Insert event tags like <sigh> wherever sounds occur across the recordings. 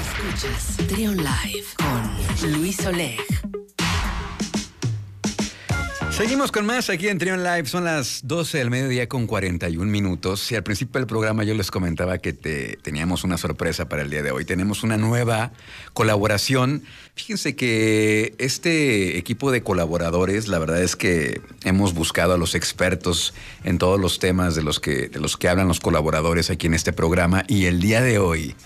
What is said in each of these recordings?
Escuchas Trion Live con Luis Oleg. Seguimos con más aquí en Trion Live. Son las 12 del mediodía con 41 minutos. Y al principio del programa yo les comentaba que te, teníamos una sorpresa para el día de hoy. Tenemos una nueva colaboración. Fíjense que este equipo de colaboradores, la verdad es que hemos buscado a los expertos en todos los temas de los que, de los que hablan los colaboradores aquí en este programa. Y el día de hoy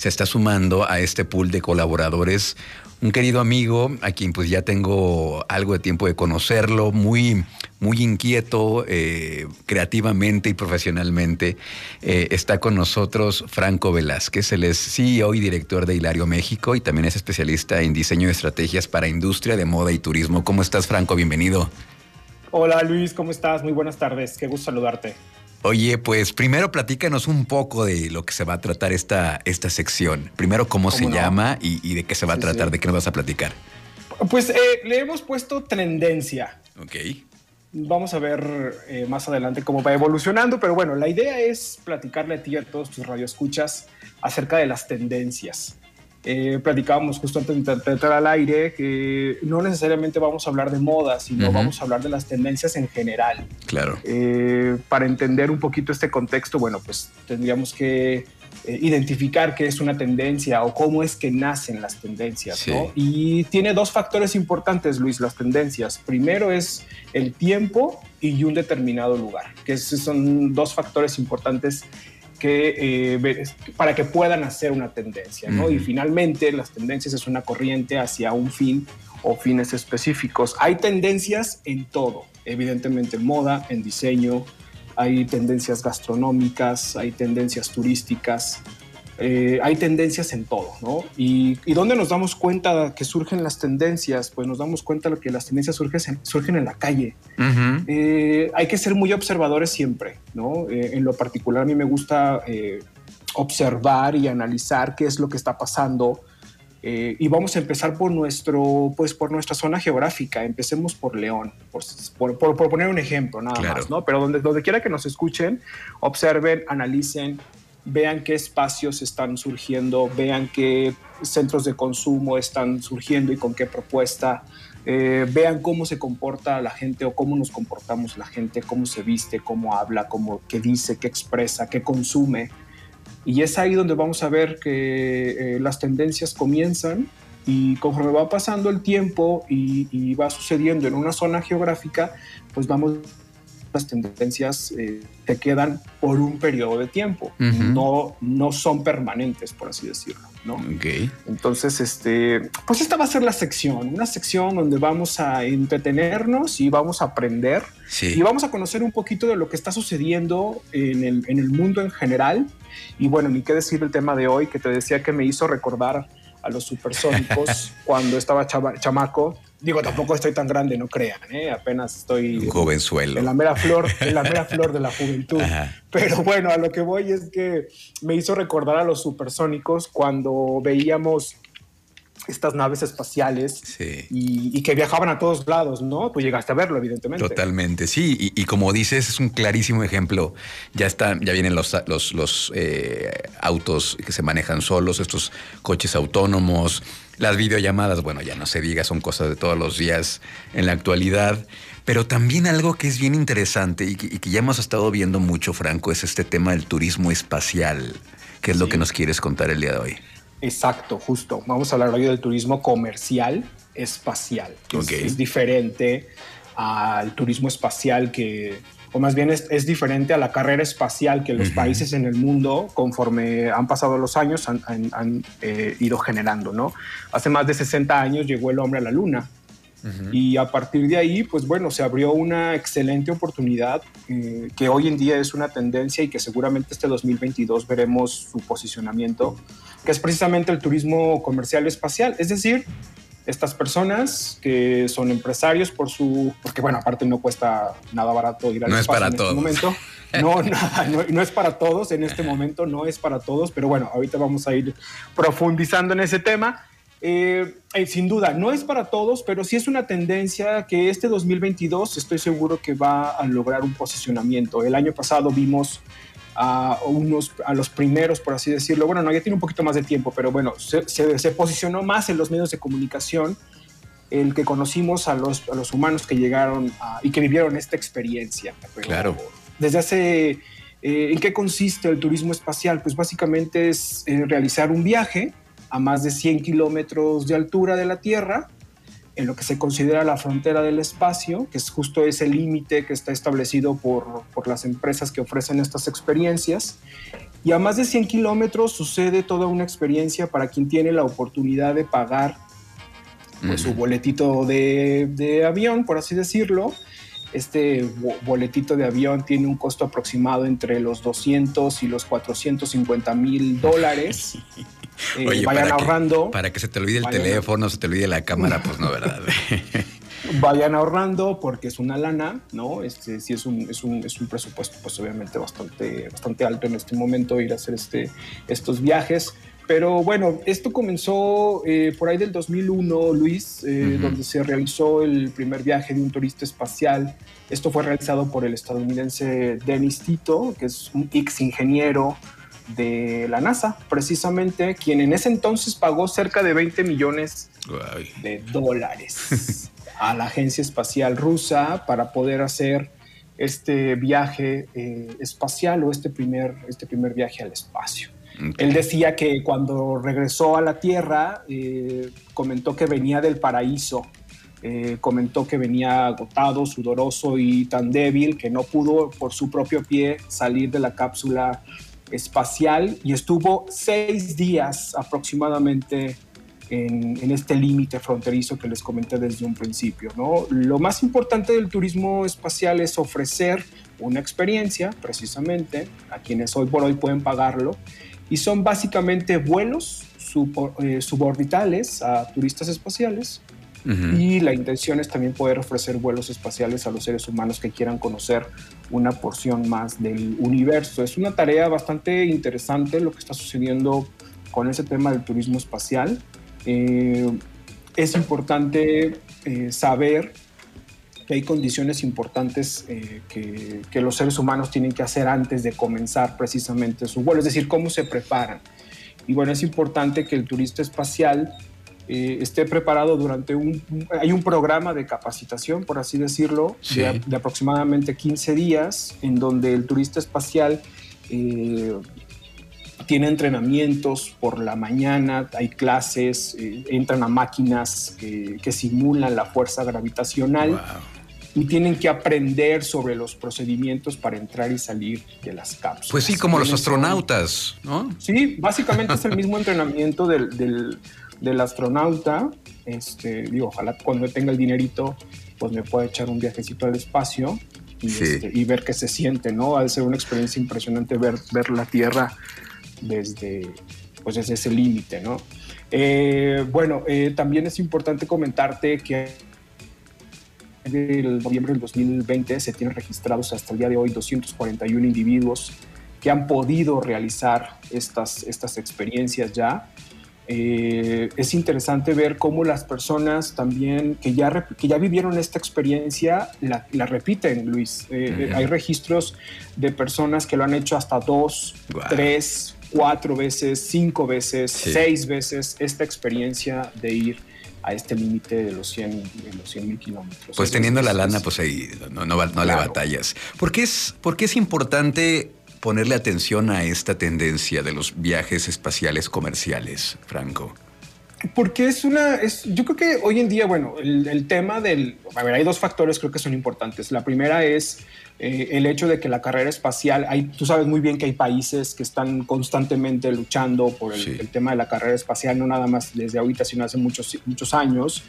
se está sumando a este pool de colaboradores un querido amigo a quien pues ya tengo algo de tiempo de conocerlo, muy, muy inquieto eh, creativamente y profesionalmente. Eh, está con nosotros Franco Velázquez, él es CEO y director de Hilario México y también es especialista en diseño de estrategias para industria de moda y turismo. ¿Cómo estás Franco? Bienvenido. Hola Luis, ¿cómo estás? Muy buenas tardes, qué gusto saludarte. Oye, pues primero platícanos un poco de lo que se va a tratar esta, esta sección. Primero, cómo, se llama y, de qué se va a tratar, de qué nos vas a platicar. Pues eh, le hemos puesto tendencia. Ok. Vamos a ver eh, más adelante cómo va evolucionando, pero bueno, la idea es platicarle a ti y a todos tus radioescuchas acerca de las tendencias. Eh, platicábamos justo antes de entrar al aire que no necesariamente vamos a hablar de moda, sino vamos a hablar de las tendencias en general. Claro. Eh, para entender un poquito este contexto, bueno, pues tendríamos que eh, identificar qué es una tendencia o cómo es que nacen las tendencias. ¿no? Y tiene dos factores importantes, Luis, las tendencias. Primero es el tiempo y un determinado lugar, que son dos factores importantes que, eh, para que puedan hacer una tendencia. ¿no? Y finalmente las tendencias es una corriente hacia un fin o fines específicos. Hay tendencias en todo, evidentemente en moda, en diseño, hay tendencias gastronómicas, hay tendencias turísticas, eh, hay tendencias en todo, ¿no? Y, y, dónde nos damos cuenta que surgen las tendencias? Pues nos damos cuenta que las tendencias surgen, surgen en la calle. Eh, hay que ser muy observadores siempre, ¿no? Eh, en lo particular a mí me gusta observar y analizar qué es lo que está pasando. y vamos a empezar por, nuestro, pues por nuestra zona geográfica. Empecemos por León, por, por, por poner un ejemplo nada más, ¿no? Pero donde, donde quiera que nos escuchen, observen, analicen, vean qué espacios están surgiendo, vean qué centros de consumo están surgiendo y con qué propuesta, eh, vean cómo se comporta la gente o cómo nos comportamos la gente, cómo se viste, cómo habla, cómo, qué dice, qué expresa, qué consume. Y es ahí donde vamos a ver que eh, las tendencias comienzan y conforme va pasando el tiempo y, y va sucediendo en una zona geográfica, pues vamos las tendencias eh, te quedan por un periodo de tiempo, no, no son permanentes, por así decirlo. ¿no? Okay. Entonces, este, pues esta va a ser la sección, una sección donde vamos a entretenernos y vamos a aprender y vamos a conocer un poquito de lo que está sucediendo en el, en el mundo en general. Y bueno, ni qué decir el tema de hoy que te decía que me hizo recordar a los supersónicos <laughs> cuando estaba chamaco Digo, tampoco estoy tan grande, no crean, ¿eh? apenas estoy un jovenzuelo. En la mera flor, en la mera flor de la juventud. Pero bueno, a lo que voy es que me hizo recordar a los supersónicos cuando veíamos estas naves espaciales y, que viajaban a todos lados, ¿no? Tú llegaste a verlo, evidentemente. Totalmente, sí. Y, como dices, es un clarísimo ejemplo. Ya están, ya vienen los, los, los eh, autos que se manejan solos, estos coches autónomos, las videollamadas, bueno, ya no se diga, son cosas de todos los días en la actualidad. Pero también algo que es bien interesante y que, ya hemos estado viendo mucho, Franco, es este tema del turismo espacial, que es lo que nos quieres contar el día de hoy. Exacto, justo. Vamos a hablar hoy del turismo comercial espacial, que es, diferente al turismo espacial que, o más bien es, diferente a la carrera espacial que los países en el mundo, conforme han pasado los años, han, eh, ido generando, ¿no? Hace más de 60 años llegó el hombre a la luna. Y a partir de ahí, pues bueno, se abrió una excelente oportunidad eh, que hoy en día es una tendencia y que seguramente este 2022 veremos su posicionamiento que es precisamente el turismo comercial espacial, es decir, estas personas que son empresarios por su, porque bueno, aparte no cuesta nada barato ir al no es para en este momento. <laughs> No, nada, no, es para todos en este momento, no es para todos, pero bueno, ahorita vamos a ir profundizando en ese tema. Eh, eh, sin duda, no es para todos, pero sí es una tendencia que este 2022 estoy seguro que va a lograr un posicionamiento. El año pasado vimos a unos a los primeros, por así decirlo. Bueno, no, ya tiene un poquito más de tiempo, pero bueno, se, se, posicionó más en los medios de comunicación el que conocimos a los, a los humanos que llegaron y que vivieron esta experiencia. claro. Desde hace... Eh, ¿En qué consiste el turismo espacial? Pues básicamente es eh, realizar un viaje a más de 100 kilómetros de altura de la Tierra, en lo que se considera la frontera del espacio, que es justo ese límite que está establecido por, por, las empresas que ofrecen estas experiencias. Y a más de 100 kilómetros sucede toda una experiencia para quien tiene la oportunidad de pagar pues, su boletito de, de, avión, por así decirlo. Este boletito de avión tiene un costo aproximado entre los 200 y los 450 mil dólares. <laughs> Eh, vayan ahorrando. para que se te olvide el teléfono, se te olvide la cámara, pues no, ¿verdad? <laughs> <laughs> vayan ahorrando porque es una lana, ¿no? Este, sí es un, es un, es un presupuesto, pues obviamente bastante, bastante alto en este momento ir a hacer este, estos viajes. Pero bueno, esto comenzó eh, por ahí del 2001, Luis, eh, donde se realizó el primer viaje de un turista espacial. Esto fue realizado por el estadounidense Dennis Tito, que es un ex ingeniero de la NASA, precisamente, quien en ese entonces pagó cerca de 20 millones de dólares a la Agencia Espacial Rusa para poder hacer este viaje eh, espacial o este primer, este primer viaje al espacio. Él decía que cuando regresó a la Tierra, eh, comentó que venía del paraíso, eh, comentó que venía agotado, sudoroso y tan débil que no pudo por su propio pie salir de la cápsula espacial y estuvo seis días aproximadamente en, este límite fronterizo que les comenté desde un principio. ¿no? Lo más importante del turismo espacial es ofrecer una experiencia, precisamente, a quienes hoy por hoy pueden pagarlo, y son básicamente vuelos eh, suborbitales a turistas espaciales y la intención es también poder ofrecer vuelos espaciales a los seres humanos que quieran conocer una porción más del universo. Es una tarea bastante interesante lo que está sucediendo con ese tema del turismo espacial. Eh, es importante eh, saber que hay condiciones importantes eh, que, que, los seres humanos tienen que hacer antes de comenzar precisamente su vuelo, es decir, cómo se preparan. Y bueno, es importante que el turista espacial eh, esté preparado durante un, Hay un programa de capacitación, por así decirlo, de, aproximadamente 15 días, en donde el turista espacial eh, tiene entrenamientos por la mañana, hay clases, eh, entran a máquinas que simulan la fuerza gravitacional. y tienen que aprender sobre los procedimientos para entrar y salir de las cápsulas. Pues sí, como los astronautas, ¿no? Sí, básicamente es el mismo <laughs> entrenamiento del, del astronauta. Este, digo, ojalá cuando tenga el dinerito, pues me pueda echar un viajecito al espacio y, este, y ver qué se siente, ¿no? Ha de ser una experiencia impresionante ver, ver la Tierra desde, pues desde ese límite, ¿no? Eh, bueno, eh, también es importante comentarte que en el noviembre del 2020 se tienen registrados hasta el día de hoy 241 individuos que han podido realizar estas, estas experiencias ya. Eh, es interesante ver cómo las personas también que ya, que ya vivieron esta experiencia la, repiten, Luis. Eh, eh, hay registros de personas que lo han hecho hasta dos, tres, cuatro veces, cinco veces, seis veces esta experiencia de ir a este límite de los 100 mil kilómetros. Pues teniendo la lana, pues ahí no, no, le batallas. ¿Por es, ¿Por qué es importante ponerle atención a esta tendencia de los viajes espaciales comerciales, Franco? Porque es una, yo creo que hoy en día, bueno, el, tema del, a ver, hay dos factores creo que son importantes. La primera es eh, el hecho de que la carrera espacial, hay, tú sabes muy bien que hay países que están constantemente luchando por el, el, tema de la carrera espacial, no nada más desde ahorita, sino hace muchos, muchos años.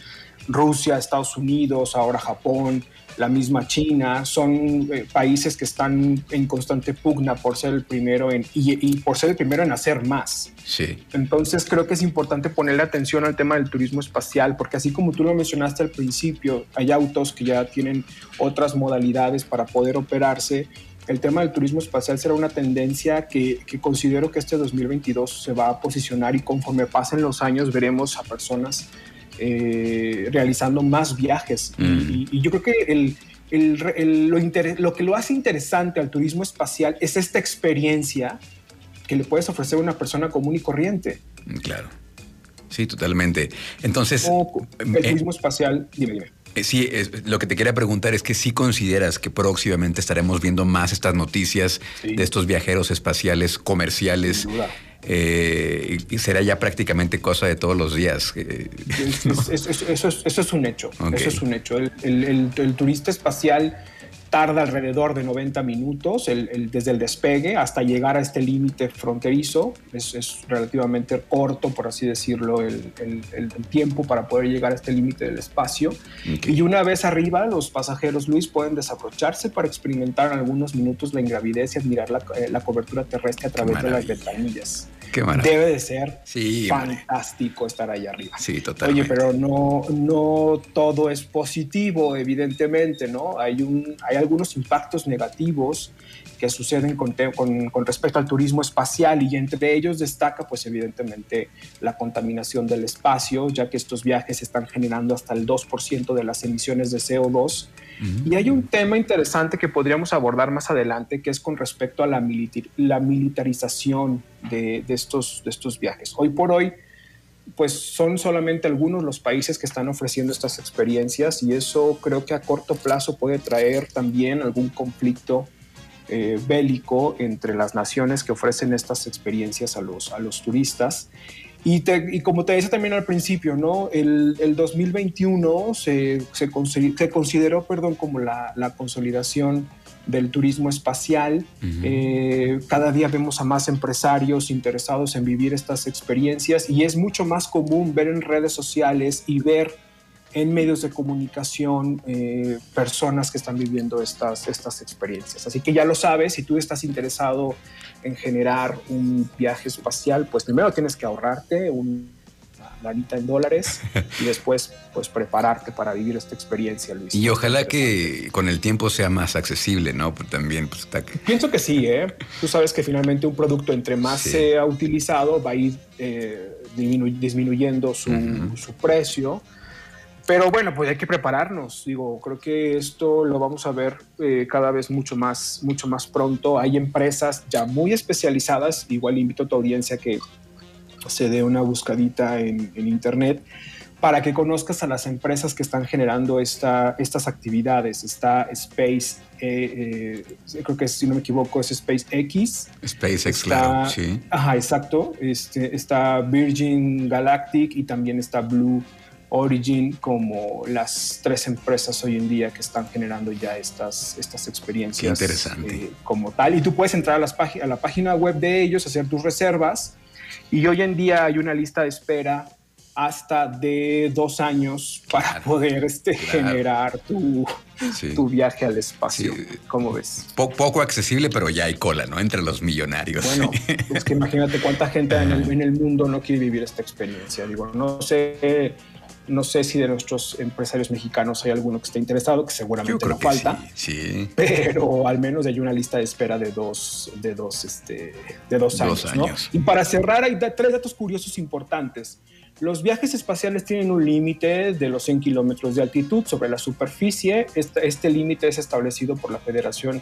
Rusia, Estados Unidos, ahora Japón, la misma China, son eh, países que están en constante pugna por ser el primero en, y, por ser el primero en hacer más. Sí. Entonces creo que es importante ponerle atención al tema del turismo espacial, porque así como tú lo mencionaste al principio, hay autos que ya tienen otras modalidades para poder operarse. El tema del turismo espacial será una tendencia que, que considero que este 2022 se va a posicionar y conforme pasen los años veremos a personas eh, realizando más viajes. Y, yo creo que el, lo, que lo hace interesante al turismo espacial es esta experiencia que le puedes ofrecer a una persona común y corriente. Claro. Sí, totalmente. Entonces... el eh, turismo espacial, dime, dime. Eh, sí, lo que te quería preguntar es que si consideras que próximamente estaremos viendo más estas noticias de estos viajeros espaciales comerciales. Eh, y será ya prácticamente cosa de todos los días. <laughs> eso, es, un hecho. Eso es un hecho. el turista espacial tarda alrededor de 90 minutos desde el despegue hasta llegar a este límite fronterizo. Es, relativamente corto, por así decirlo, el, tiempo para poder llegar a este límite del espacio. Y una vez arriba, los pasajeros, Luis, pueden desaprocharse para experimentar en algunos minutos la ingravidez y admirar la, eh, cobertura terrestre a través de las ventanillas. Debe de ser fantástico estar ahí arriba. Sí, totalmente. Oye, pero no, no todo es positivo, evidentemente, ¿no? Hay, un, hay algunos impactos negativos que suceden con, con, respecto al turismo espacial y entre ellos destaca pues evidentemente la contaminación del espacio, ya que estos viajes están generando hasta el 2% de las emisiones de CO2. Y hay un tema interesante que podríamos abordar más adelante, que es con respecto a la, la militarización de, de, estos, de estos viajes. Hoy por hoy, pues son solamente algunos los países que están ofreciendo estas experiencias y eso creo que a corto plazo puede traer también algún conflicto eh, bélico entre las naciones que ofrecen estas experiencias a los, a los turistas. Y, y como te decía también al principio, ¿no? el, el 2021 se, se, se, consideró perdón, como la, la consolidación del turismo espacial. Eh, cada día vemos a más empresarios interesados en vivir estas experiencias y es mucho más común ver en redes sociales y ver en medios de comunicación eh, personas que están viviendo estas, estas experiencias. Así que ya lo sabes, si tú estás interesado en generar un viaje espacial, pues primero tienes que ahorrarte un lanita en dólares y después pues prepararte para vivir esta experiencia, Luis. Y ojalá que con el tiempo sea más accesible, ¿no? Pues también pues, está que... Pienso que sí, ¿eh? Tú sabes que finalmente un producto entre más sea utilizado va a ir eh, disminuyendo su, su precio. Pero bueno, pues hay que prepararnos. Digo, creo que esto lo vamos a ver eh, cada vez mucho más, mucho más pronto. Hay empresas ya muy especializadas. Igual invito a tu audiencia que se dé una buscadita en, internet para que conozcas a las empresas que están generando esta, estas actividades. Está Space, eh, eh, creo que si no me equivoco es SpaceX. SpaceX, claro, sí. Ajá, exacto. Este, está Virgin Galactic y también está Blue Origin como las tres empresas hoy en día que están generando ya estas, estas experiencias. interesante. Eh, como tal. Y tú puedes entrar a, las a la página web de ellos, hacer tus reservas y hoy en día hay una lista de espera hasta de dos años para poder este, generar tu, tu, viaje al espacio. ¿Cómo ves? poco accesible, pero ya hay cola, ¿no? Entre los millonarios. Bueno, <laughs> es que imagínate cuánta gente en el, en el, mundo no quiere vivir esta experiencia. Digo, no sé no sé si de nuestros empresarios mexicanos hay alguno que esté interesado, que seguramente no falta. Sí, Pero al menos hay una lista de espera de dos, de dos, este, de dos, años. Y para cerrar, hay tres datos curiosos importantes. Los viajes espaciales tienen un límite de los 100 kilómetros de altitud sobre la superficie. Este, este límite es establecido por la Federación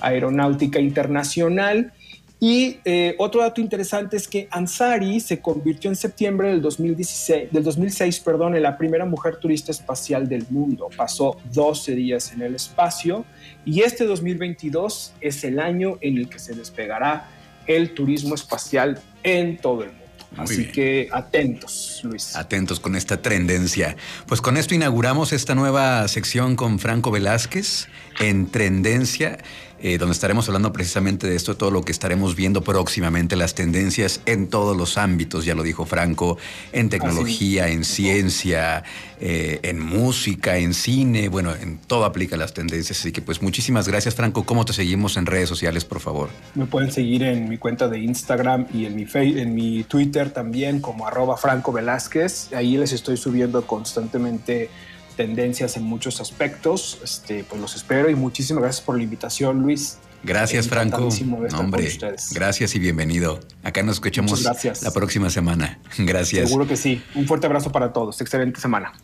Aeronáutica Internacional y eh, otro dato interesante es que Ansari se convirtió en septiembre del, 2016, del 2006 perdón, en la primera mujer turista espacial del mundo. Pasó 12 días en el espacio y este 2022 es el año en el que se despegará el turismo espacial en todo el mundo. Así que atentos, Luis. Atentos con esta tendencia. Pues con esto inauguramos esta nueva sección con Franco Velázquez en Tendencia. Eh, donde estaremos hablando precisamente de esto, todo lo que estaremos viendo próximamente, las tendencias en todos los ámbitos, ya lo dijo Franco, en tecnología, en ciencia, eh, en música, en cine, bueno, en todo aplica las tendencias. Así que pues muchísimas gracias, Franco. ¿Cómo te seguimos en redes sociales, por favor? Me pueden seguir en mi cuenta de Instagram y en mi, en mi Twitter también como arroba Franco Velázquez. Ahí les estoy subiendo constantemente tendencias en muchos aspectos. Este, pues los espero y muchísimas gracias por la invitación, Luis. Gracias, Franco. hombre, gracias y bienvenido. Acá nos escuchamos la próxima semana. <laughs> Gracias. Seguro que sí. Un fuerte abrazo para todos. Excelente semana.